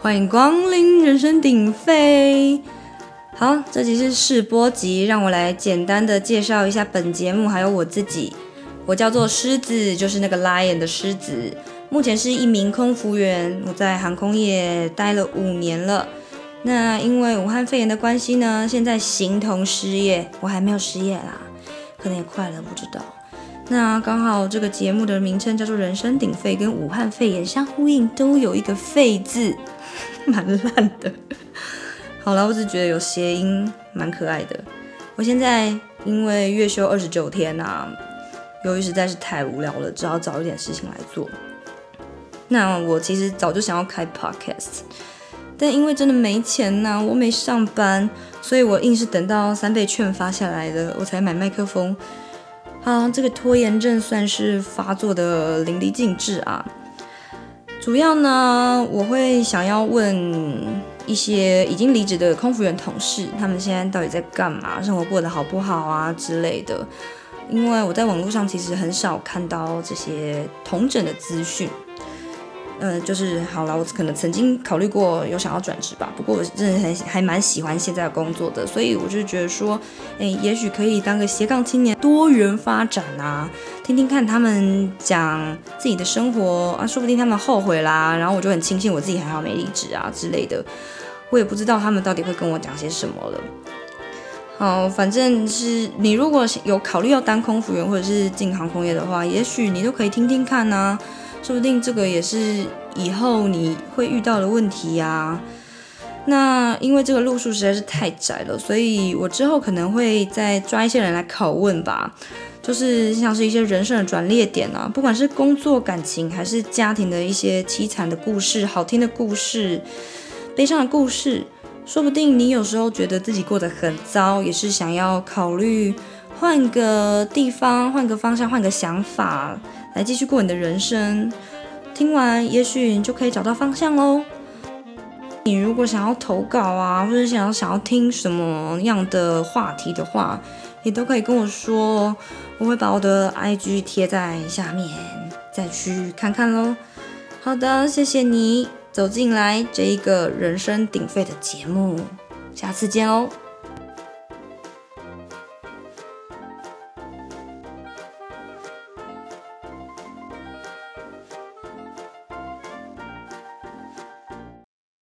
欢迎光临人声鼎沸。好，这集是试播集，让我来简单的介绍一下本节目，还有我自己。我叫做狮子，就是那个 lion 的狮子。目前是一名空服员，我在航空业待了五年了。那因为武汉肺炎的关系呢，现在形同失业。我还没有失业啦，可能也快了，不知道。那刚好这个节目的名称叫做“人声鼎沸”，跟武汉肺炎相呼应，都有一个“肺”字，蛮烂的。好了，我只觉得有谐音蛮可爱的。我现在因为月休二十九天啊，由于实在是太无聊了，只好找一点事情来做。那我其实早就想要开 podcast，但因为真的没钱呐，我没上班，所以我硬是等到三倍券发下来了，我才买麦克风。好，这个拖延症算是发作的淋漓尽致啊。主要呢，我会想要问一些已经离职的空服员同事，他们现在到底在干嘛，生活过得好不好啊之类的。因为我在网络上其实很少看到这些同诊的资讯。嗯，就是好了，我可能曾经考虑过有想要转职吧，不过我真的很还蛮喜欢现在的工作的，所以我就觉得说，哎，也许可以当个斜杠青年，多元发展啊，听听看他们讲自己的生活啊，说不定他们后悔啦，然后我就很庆幸我自己还好没离职啊之类的，我也不知道他们到底会跟我讲些什么了。好，反正是你如果有考虑要当空服员或者是进航空业的话，也许你都可以听听看呢。说不定这个也是以后你会遇到的问题呀。那因为这个路数实在是太窄了，所以我之后可能会再抓一些人来拷问吧。就是像是一些人生的转捩点啊，不管是工作、感情，还是家庭的一些凄惨的故事、好听的故事、悲伤的故事。说不定你有时候觉得自己过得很糟，也是想要考虑换个地方、换个方向、换个想法。来继续过你的人生，听完也许你就可以找到方向喽。你如果想要投稿啊，或者想要想要听什么样的话题的话，也都可以跟我说，我会把我的 IG 贴在下面，再去看看喽。好的，谢谢你走进来这一个人声鼎沸的节目，下次见喽。